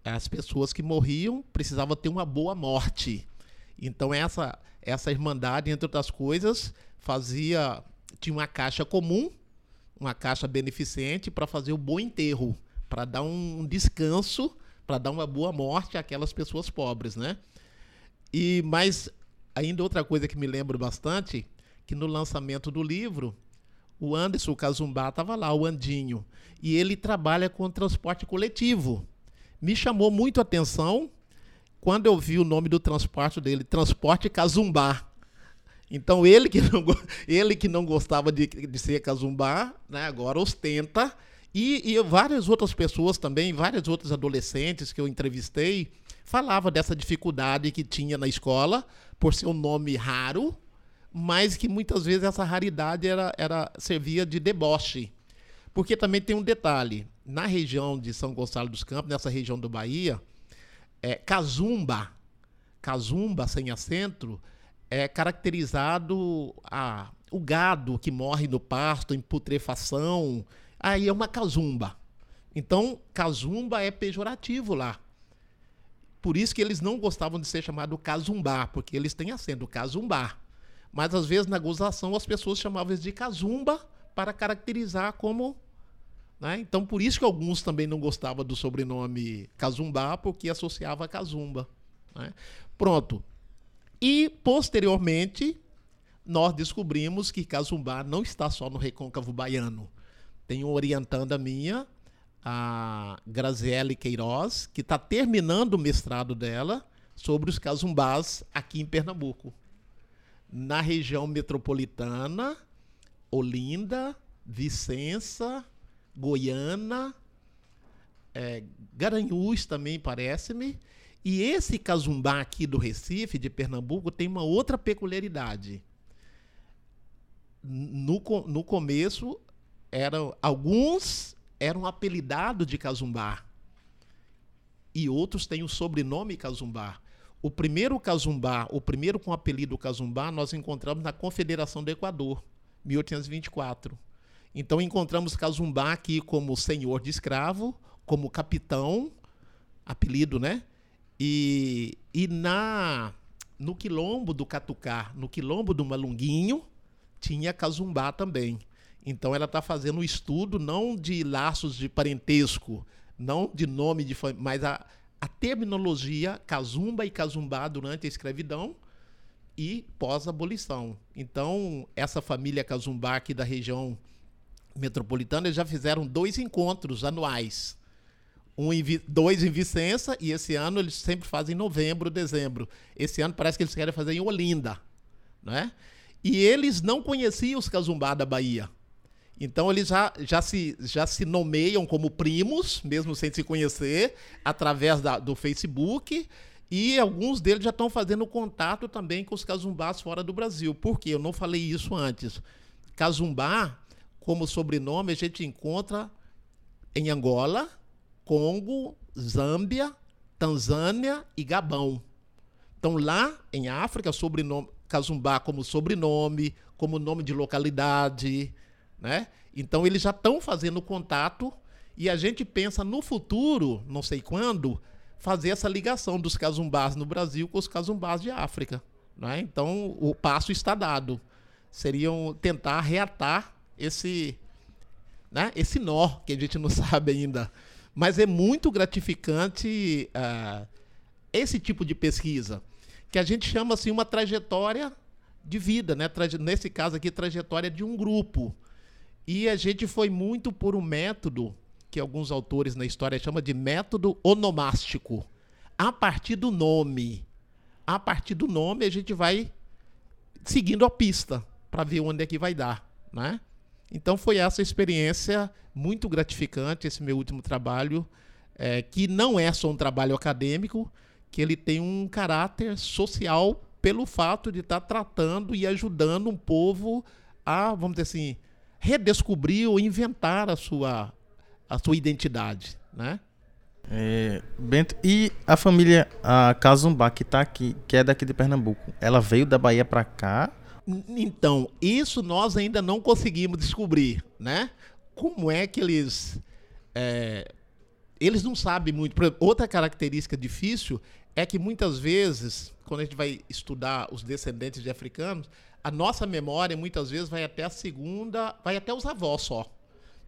As pessoas que morriam precisavam ter uma boa morte. Então essa essa irmandade, entre outras coisas, fazia tinha uma caixa comum, uma caixa beneficente para fazer o bom enterro, para dar um descanso, para dar uma boa morte àquelas pessoas pobres, né? E mas ainda outra coisa que me lembro bastante, que no lançamento do livro, o Anderson Cazumbá estava lá, o Andinho, e ele trabalha com transporte coletivo. Me chamou muito a atenção quando eu vi o nome do transporte dele, Transporte Cazumbá. Então ele que não, ele que não gostava de, de ser Cazumbá, né, agora ostenta. E, e várias outras pessoas também, vários outros adolescentes que eu entrevistei, falava dessa dificuldade que tinha na escola, por ser um nome raro, mas que muitas vezes essa raridade era, era servia de deboche. Porque também tem um detalhe: na região de São Gonçalo dos Campos, nessa região do Bahia, é, Cazumba, Cazumba sem acento, é caracterizado a, o gado que morre no pasto em putrefação, aí é uma Cazumba. Então, Cazumba é pejorativo lá. Por isso que eles não gostavam de ser chamado Cazumbá, porque eles têm acento Cazumbá. Mas às vezes na gozação as pessoas chamavam de Cazumba para caracterizar como né? Então, por isso que alguns também não gostavam do sobrenome Cazumbá, porque associava a Cazumba. Né? Pronto. E, posteriormente, nós descobrimos que Cazumbá não está só no recôncavo baiano. Tem uma orientanda minha, a Graziele Queiroz, que está terminando o mestrado dela sobre os cazumbás aqui em Pernambuco. Na região metropolitana, Olinda, Vicença, Goiânia, é, Garanhuns também parece-me. E esse casumbá aqui do Recife, de Pernambuco, tem uma outra peculiaridade. No, no começo, eram, alguns eram apelidados de casumbá. E outros têm o sobrenome casumbá. O primeiro casumbá, o primeiro com o apelido casumbá, nós encontramos na Confederação do Equador, 1824. Então encontramos Cazumbá aqui como senhor de escravo, como capitão, apelido, né? E, e na no quilombo do Catucá, no quilombo do Malunguinho, tinha Cazumbá também. Então ela está fazendo um estudo não de laços de parentesco, não de nome de família, mas a, a terminologia Cazumba e Cazumbá durante a escravidão e pós-abolição. Então, essa família Cazumbá aqui da região metropolitana, já fizeram dois encontros anuais. Um em, dois em Vicença e esse ano eles sempre fazem em novembro, dezembro. Esse ano parece que eles querem fazer em Olinda. Né? E eles não conheciam os Cazumbá da Bahia. Então eles já, já, se, já se nomeiam como primos, mesmo sem se conhecer, através da, do Facebook. E alguns deles já estão fazendo contato também com os Cazumbás fora do Brasil. Por quê? Eu não falei isso antes. Cazumbá como sobrenome a gente encontra em Angola, Congo, Zâmbia, Tanzânia e Gabão. Então lá em África, sobrenome Cazumbá como sobrenome, como nome de localidade, né? Então eles já estão fazendo contato e a gente pensa no futuro, não sei quando, fazer essa ligação dos cazumbás no Brasil com os cazumbás de África. Né? Então o passo está dado. Seriam tentar reatar esse, né, esse nó que a gente não sabe ainda. Mas é muito gratificante uh, esse tipo de pesquisa, que a gente chama assim uma trajetória de vida, né? nesse caso aqui, trajetória de um grupo. E a gente foi muito por um método que alguns autores na história chamam de método onomástico. A partir do nome. A partir do nome a gente vai seguindo a pista para ver onde é que vai dar, né? Então foi essa experiência muito gratificante, esse meu último trabalho, é, que não é só um trabalho acadêmico, que ele tem um caráter social pelo fato de estar tá tratando e ajudando um povo a, vamos dizer assim, redescobrir ou inventar a sua, a sua identidade, né? É, Bento, e a família a Kazumbá, que tá aqui, que é daqui de Pernambuco, ela veio da Bahia para cá? Então, isso nós ainda não conseguimos descobrir, né? Como é que eles. É, eles não sabem muito. Outra característica difícil é que muitas vezes, quando a gente vai estudar os descendentes de africanos, a nossa memória muitas vezes vai até a segunda, vai até os avós só.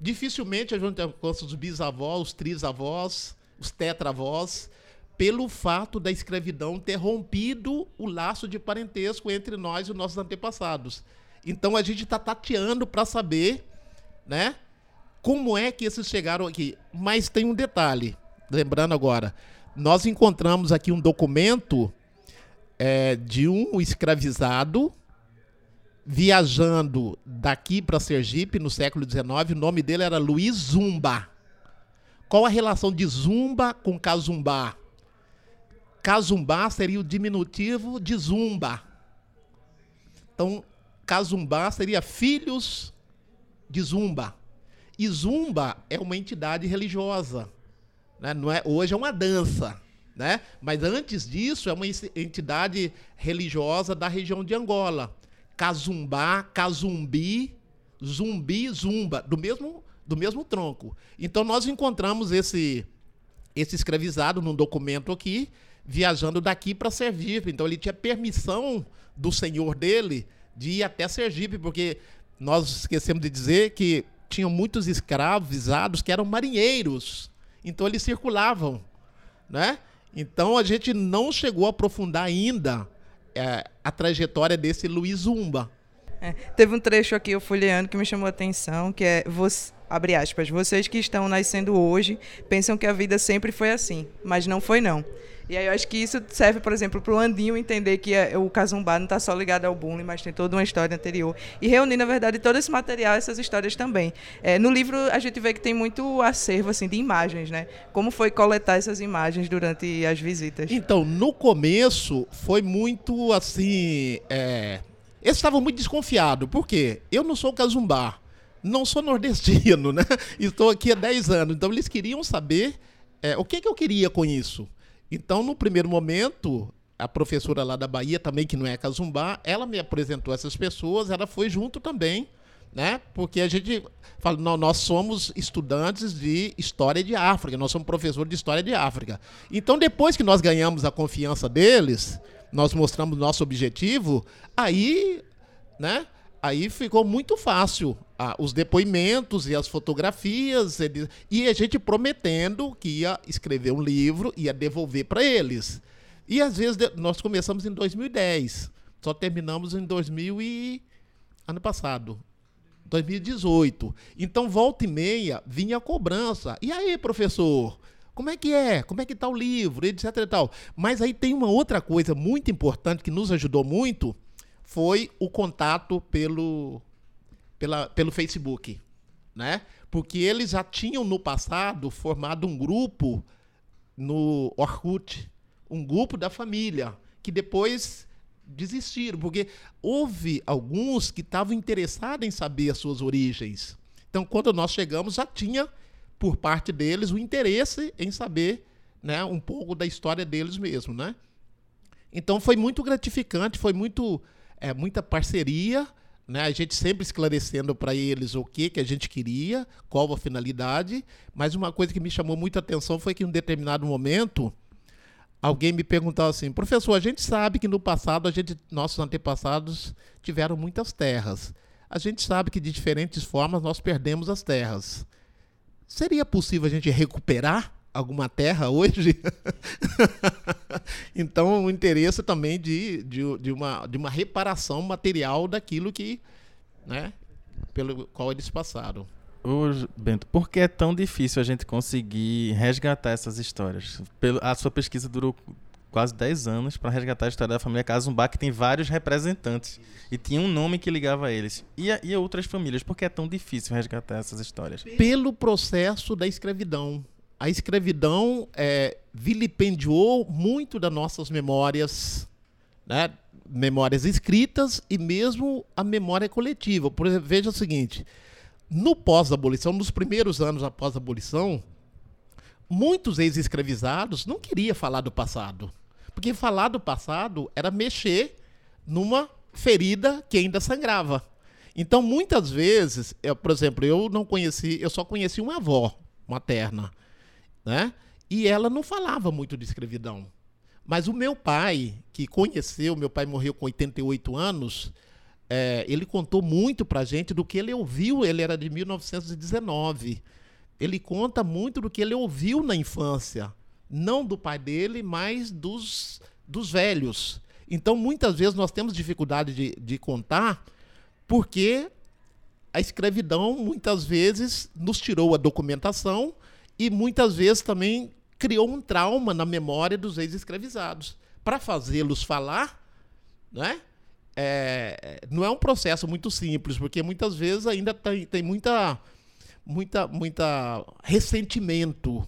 Dificilmente a gente alcança os bisavós, os trisavós, os tetravós, pelo fato da escravidão ter rompido o laço de parentesco entre nós e os nossos antepassados. Então a gente está tateando para saber, né, como é que esses chegaram aqui. Mas tem um detalhe, lembrando agora, nós encontramos aqui um documento é, de um escravizado viajando daqui para Sergipe no século XIX. O nome dele era Luiz Zumba. Qual a relação de Zumba com Cazumbá? Cazumbá seria o diminutivo de Zumba. Então, Cazumbá seria filhos de Zumba. E Zumba é uma entidade religiosa. Né? Não é, hoje é uma dança. Né? Mas antes disso é uma entidade religiosa da região de Angola. Cazumbá, Cazumbi, Zumbi, Zumba, do mesmo do mesmo tronco. Então nós encontramos esse esse escravizado num documento aqui, viajando daqui para Sergipe. Então ele tinha permissão do senhor dele de ir até Sergipe, porque nós esquecemos de dizer que tinham muitos escravizados que eram marinheiros. Então eles circulavam, né? Então a gente não chegou a aprofundar ainda é, a trajetória desse Luiz Zumba. É, teve um trecho aqui, eu folheando, que me chamou a atenção, que é você, abre aspas, vocês que estão nascendo hoje pensam que a vida sempre foi assim, mas não foi não. E aí eu acho que isso serve, por exemplo, para o Andinho entender que é, o Cazumbá não está só ligado ao bullying, mas tem toda uma história anterior. E reunir, na verdade, todo esse material, essas histórias também. É, no livro a gente vê que tem muito acervo assim, de imagens, né? Como foi coletar essas imagens durante as visitas? Então, no começo foi muito assim. É... Eles estavam muito desconfiados. Por quê? Eu não sou Cazumbá não sou nordestino, né? Estou aqui há 10 anos. Então eles queriam saber é, o que, que eu queria com isso. Então, no primeiro momento, a professora lá da Bahia, também que não é Cazumbá, ela me apresentou essas pessoas, ela foi junto também, né? Porque a gente fala, não, nós somos estudantes de História de África, nós somos professores de História de África. Então, depois que nós ganhamos a confiança deles, nós mostramos nosso objetivo, aí, né? Aí ficou muito fácil ah, os depoimentos e as fotografias, e a gente prometendo que ia escrever um livro, ia devolver para eles. E às vezes nós começamos em 2010, só terminamos em 2000 e ano passado, 2018. Então volta e meia vinha a cobrança. E aí, professor? Como é que é? Como é que está o livro? Etc e tal. Mas aí tem uma outra coisa muito importante que nos ajudou muito, foi o contato pelo pela, pelo Facebook, né? Porque eles já tinham no passado formado um grupo no Orkut, um grupo da família, que depois desistiram, porque houve alguns que estavam interessados em saber as suas origens. Então, quando nós chegamos, já tinha por parte deles o interesse em saber, né, um pouco da história deles mesmo, né? Então foi muito gratificante, foi muito é, muita parceria né? A gente sempre esclarecendo para eles o que, que a gente queria, qual a finalidade, mas uma coisa que me chamou muita atenção foi que em um determinado momento alguém me perguntava assim, professor, a gente sabe que no passado a gente, nossos antepassados tiveram muitas terras. A gente sabe que de diferentes formas nós perdemos as terras. Seria possível a gente recuperar alguma terra hoje. então, o interesse também de, de, de, uma, de uma reparação material daquilo que, né, pelo qual eles passaram. Ô, Bento, por que é tão difícil a gente conseguir resgatar essas histórias? A sua pesquisa durou quase 10 anos para resgatar a história da família Cazumbá, que tem vários representantes. E tinha um nome que ligava a eles. E a, e a outras famílias? Por que é tão difícil resgatar essas histórias? Pelo processo da escravidão. A escravidão é, vilipendiou muito das nossas memórias, né? memórias escritas e mesmo a memória coletiva. Por exemplo, veja o seguinte: no pós-abolição, nos primeiros anos após a abolição, muitos ex-escravizados não queriam falar do passado. Porque falar do passado era mexer numa ferida que ainda sangrava. Então, muitas vezes, eu, por exemplo, eu não conheci, eu só conheci uma avó materna, né? E ela não falava muito de escravidão. Mas o meu pai, que conheceu, meu pai morreu com 88 anos, é, ele contou muito pra gente do que ele ouviu, ele era de 1919. Ele conta muito do que ele ouviu na infância não do pai dele, mas dos, dos velhos. Então, muitas vezes nós temos dificuldade de, de contar, porque a escravidão muitas vezes nos tirou a documentação e muitas vezes também criou um trauma na memória dos ex-escravizados. Para fazê-los falar, né? É, não é um processo muito simples, porque muitas vezes ainda tem, tem muita, muita, muita ressentimento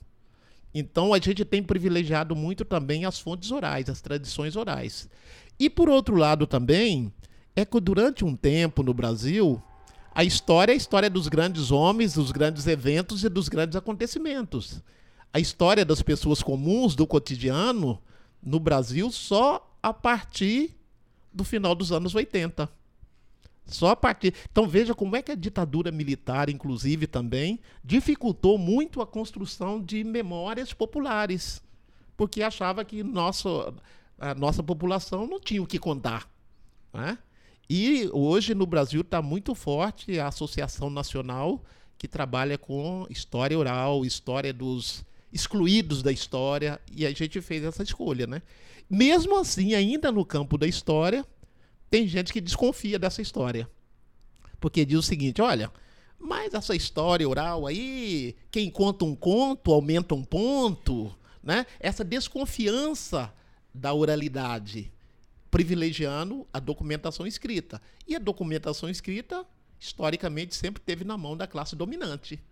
então a gente tem privilegiado muito também as fontes orais, as tradições orais. E por outro lado também, é que durante um tempo no Brasil, a história é a história dos grandes homens, dos grandes eventos e dos grandes acontecimentos. A história das pessoas comuns, do cotidiano, no Brasil, só a partir do final dos anos 80. Só a partir. Então veja como é que a ditadura militar, inclusive, também dificultou muito a construção de memórias populares, porque achava que nosso, a nossa população não tinha o que contar. Né? E hoje no Brasil está muito forte a Associação Nacional que trabalha com história oral, história dos excluídos da história, e a gente fez essa escolha, né? Mesmo assim, ainda no campo da história, tem gente que desconfia dessa história. Porque diz o seguinte: olha, mas essa história oral aí, quem conta um conto aumenta um ponto, né? Essa desconfiança da oralidade, privilegiando a documentação escrita. E a documentação escrita, historicamente, sempre teve na mão da classe dominante.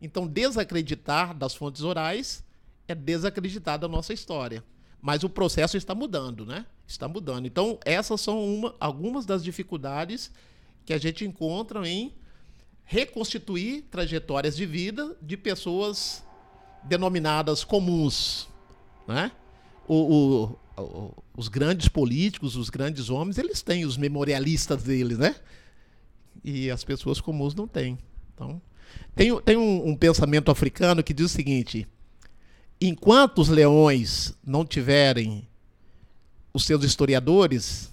Então, desacreditar das fontes orais é desacreditar da nossa história. Mas o processo está mudando, né? Está mudando. Então, essas são uma, algumas das dificuldades que a gente encontra em reconstituir trajetórias de vida de pessoas denominadas comuns, né? O, o, os grandes políticos, os grandes homens, eles têm os memorialistas deles, né? E as pessoas comuns não têm. Então, tem, tem um, um pensamento africano que diz o seguinte: enquanto os leões não tiverem os seus historiadores,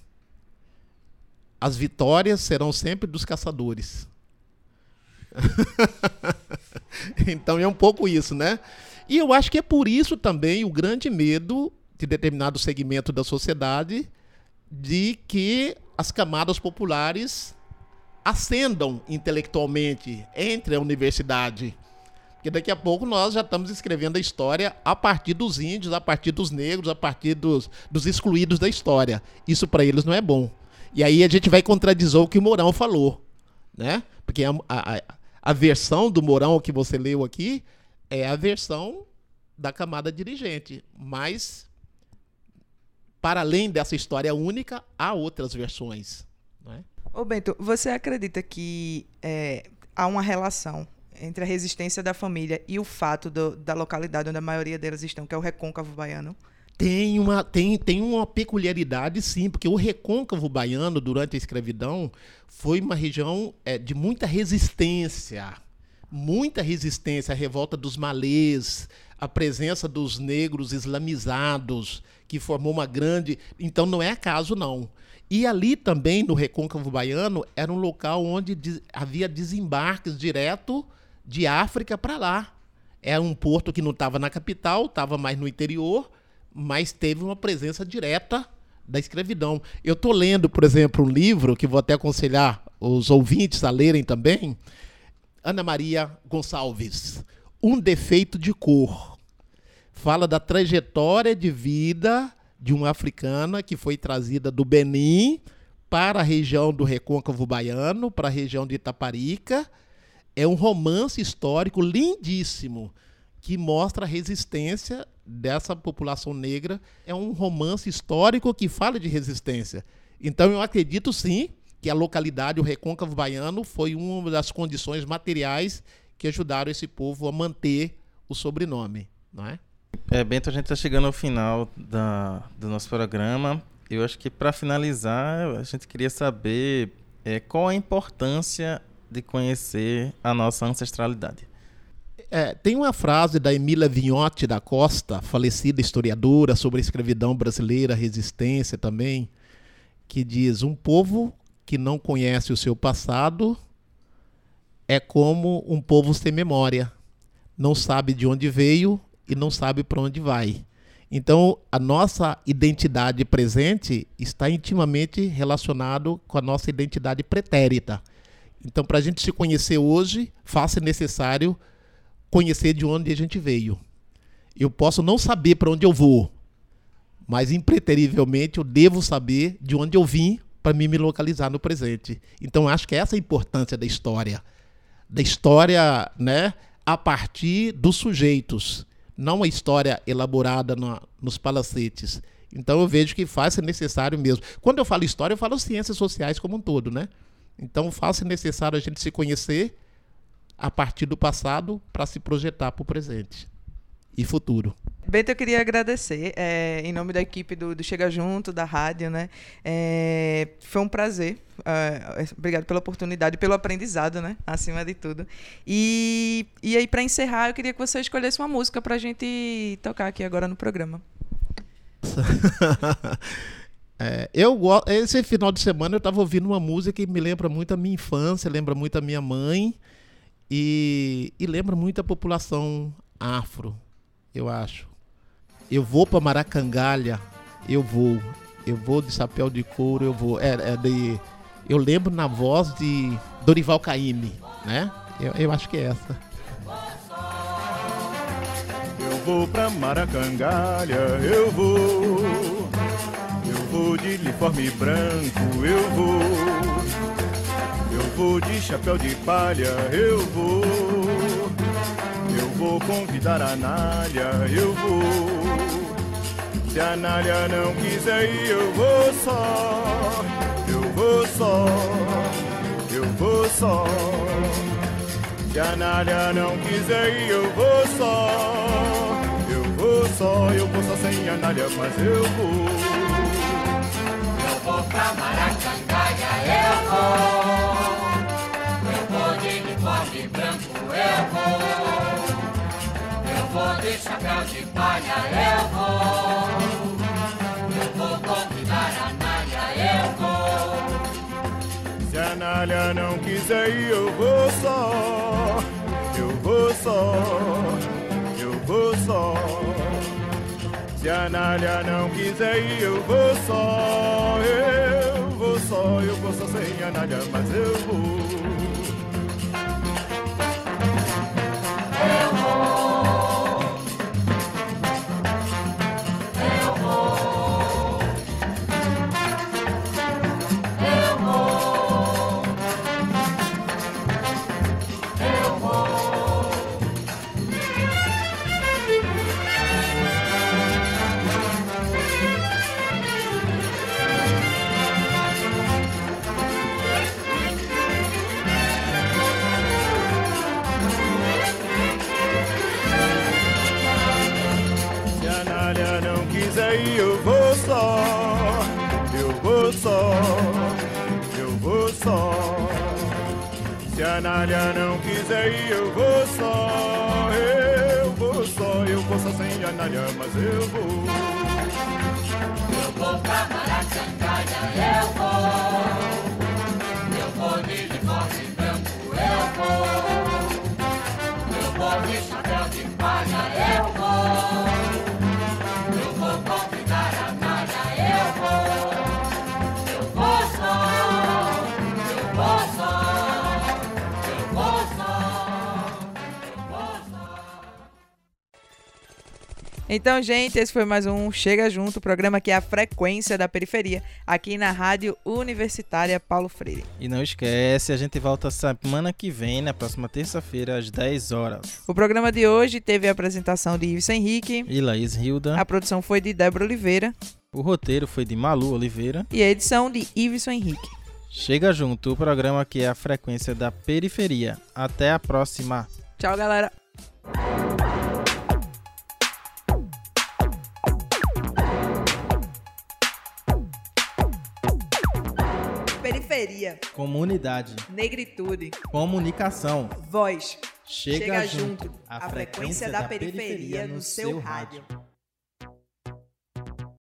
as vitórias serão sempre dos caçadores. então é um pouco isso, né? E eu acho que é por isso também o grande medo de determinado segmento da sociedade de que as camadas populares ascendam intelectualmente entre a universidade porque daqui a pouco nós já estamos escrevendo a história a partir dos índios, a partir dos negros, a partir dos, dos excluídos da história. Isso para eles não é bom. E aí a gente vai contradizer o que o Mourão falou, né? Porque a, a, a versão do Mourão que você leu aqui é a versão da camada dirigente, mas para além dessa história única, há outras versões. Né? Ô Bento, você acredita que é, há uma relação entre a resistência da família e o fato do, da localidade onde a maioria delas estão, que é o recôncavo baiano? Tem uma, tem, tem uma peculiaridade, sim, porque o recôncavo baiano, durante a escravidão, foi uma região é, de muita resistência. Muita resistência à revolta dos malês, a presença dos negros islamizados, que formou uma grande. Então, não é acaso, não. E ali também, no recôncavo baiano, era um local onde havia desembarques direto de África para lá. É um porto que não estava na capital, estava mais no interior, mas teve uma presença direta da escravidão. Eu estou lendo, por exemplo, um livro que vou até aconselhar os ouvintes a lerem também, Ana Maria Gonçalves, Um Defeito de Cor. Fala da trajetória de vida de uma africana que foi trazida do Benin para a região do Recôncavo Baiano, para a região de Itaparica. É um romance histórico lindíssimo que mostra a resistência dessa população negra. É um romance histórico que fala de resistência. Então eu acredito sim que a localidade, o Recôncavo Baiano, foi uma das condições materiais que ajudaram esse povo a manter o sobrenome, não é? É, Bento, a gente está chegando ao final da, do nosso programa. Eu acho que para finalizar, a gente queria saber é, qual a importância de conhecer a nossa ancestralidade. É, tem uma frase da Emília Vignotti da Costa, falecida historiadora sobre a escravidão brasileira, resistência também, que diz: um povo que não conhece o seu passado é como um povo sem memória, não sabe de onde veio e não sabe para onde vai. Então, a nossa identidade presente está intimamente relacionado com a nossa identidade pretérita. Então, para a gente se conhecer hoje, faça necessário conhecer de onde a gente veio. Eu posso não saber para onde eu vou, mas impreterivelmente eu devo saber de onde eu vim para me localizar no presente. Então acho que essa é a importância da história, da história, né, a partir dos sujeitos, não a história elaborada no, nos palacetes. Então eu vejo que faz ser necessário mesmo. Quando eu falo história, eu falo ciências sociais como um todo, né? Então faz ser necessário a gente se conhecer a partir do passado para se projetar para o presente e futuro. Bento, eu queria agradecer é, em nome da equipe do, do, Chega Junto, da rádio, né? É, foi um prazer. É, obrigado pela oportunidade, pelo aprendizado, né? Acima de tudo. E, e aí, para encerrar, eu queria que você escolhesse uma música para a gente tocar aqui agora no programa. É, eu esse final de semana eu estava ouvindo uma música que me lembra muito a minha infância, lembra muito a minha mãe e, e lembra muito a população afro, eu acho. Eu vou para Maracangalha, eu vou. Eu vou de chapéu de couro, eu vou. É, é de, eu lembro na voz de Dorival Caymmi, né? Eu, eu acho que é essa. Eu vou pra Maracangalha, eu vou. Eu vou de uniforme branco, eu vou vou de chapéu de palha, eu vou. Eu vou convidar a Nália, eu vou. Se a Nália não quiser ir, eu vou só. Eu vou só, eu vou só. Se a Nália não quiser ir, eu vou só. Eu vou só, eu vou só sem a Nália, mas eu vou. Eu vou pra Maracangalha, eu vou uniforme branco eu vou. Eu vou de chapéu de palha, eu vou. Eu vou convidar a Nália, eu vou. Se a Nália não quiser ir, eu vou só. Eu vou só. Eu vou só. Se a Nália não quiser ir, eu vou só. Eu vou só, eu vou só sem a Nália, mas eu vou. Canalha não quiser ir, eu vou só. Eu vou só, eu vou só sem canalha, mas eu vou. Eu vou pra Maracangalha, eu Então, gente, esse foi mais um Chega Junto, programa que é a frequência da periferia, aqui na Rádio Universitária Paulo Freire. E não esquece, a gente volta semana que vem, na próxima terça-feira, às 10 horas. O programa de hoje teve a apresentação de Ives Henrique, E Laís Hilda. a produção foi de Débora Oliveira O roteiro foi de Malu Oliveira. e a edição de Iveson Henrique. Chega junto, o programa que é a frequência da periferia. Até a próxima. Tchau, galera. Periferia, Comunidade, negritude, comunicação. voz. Chega, Chega junto, junto, a frequência da periferia no seu rádio.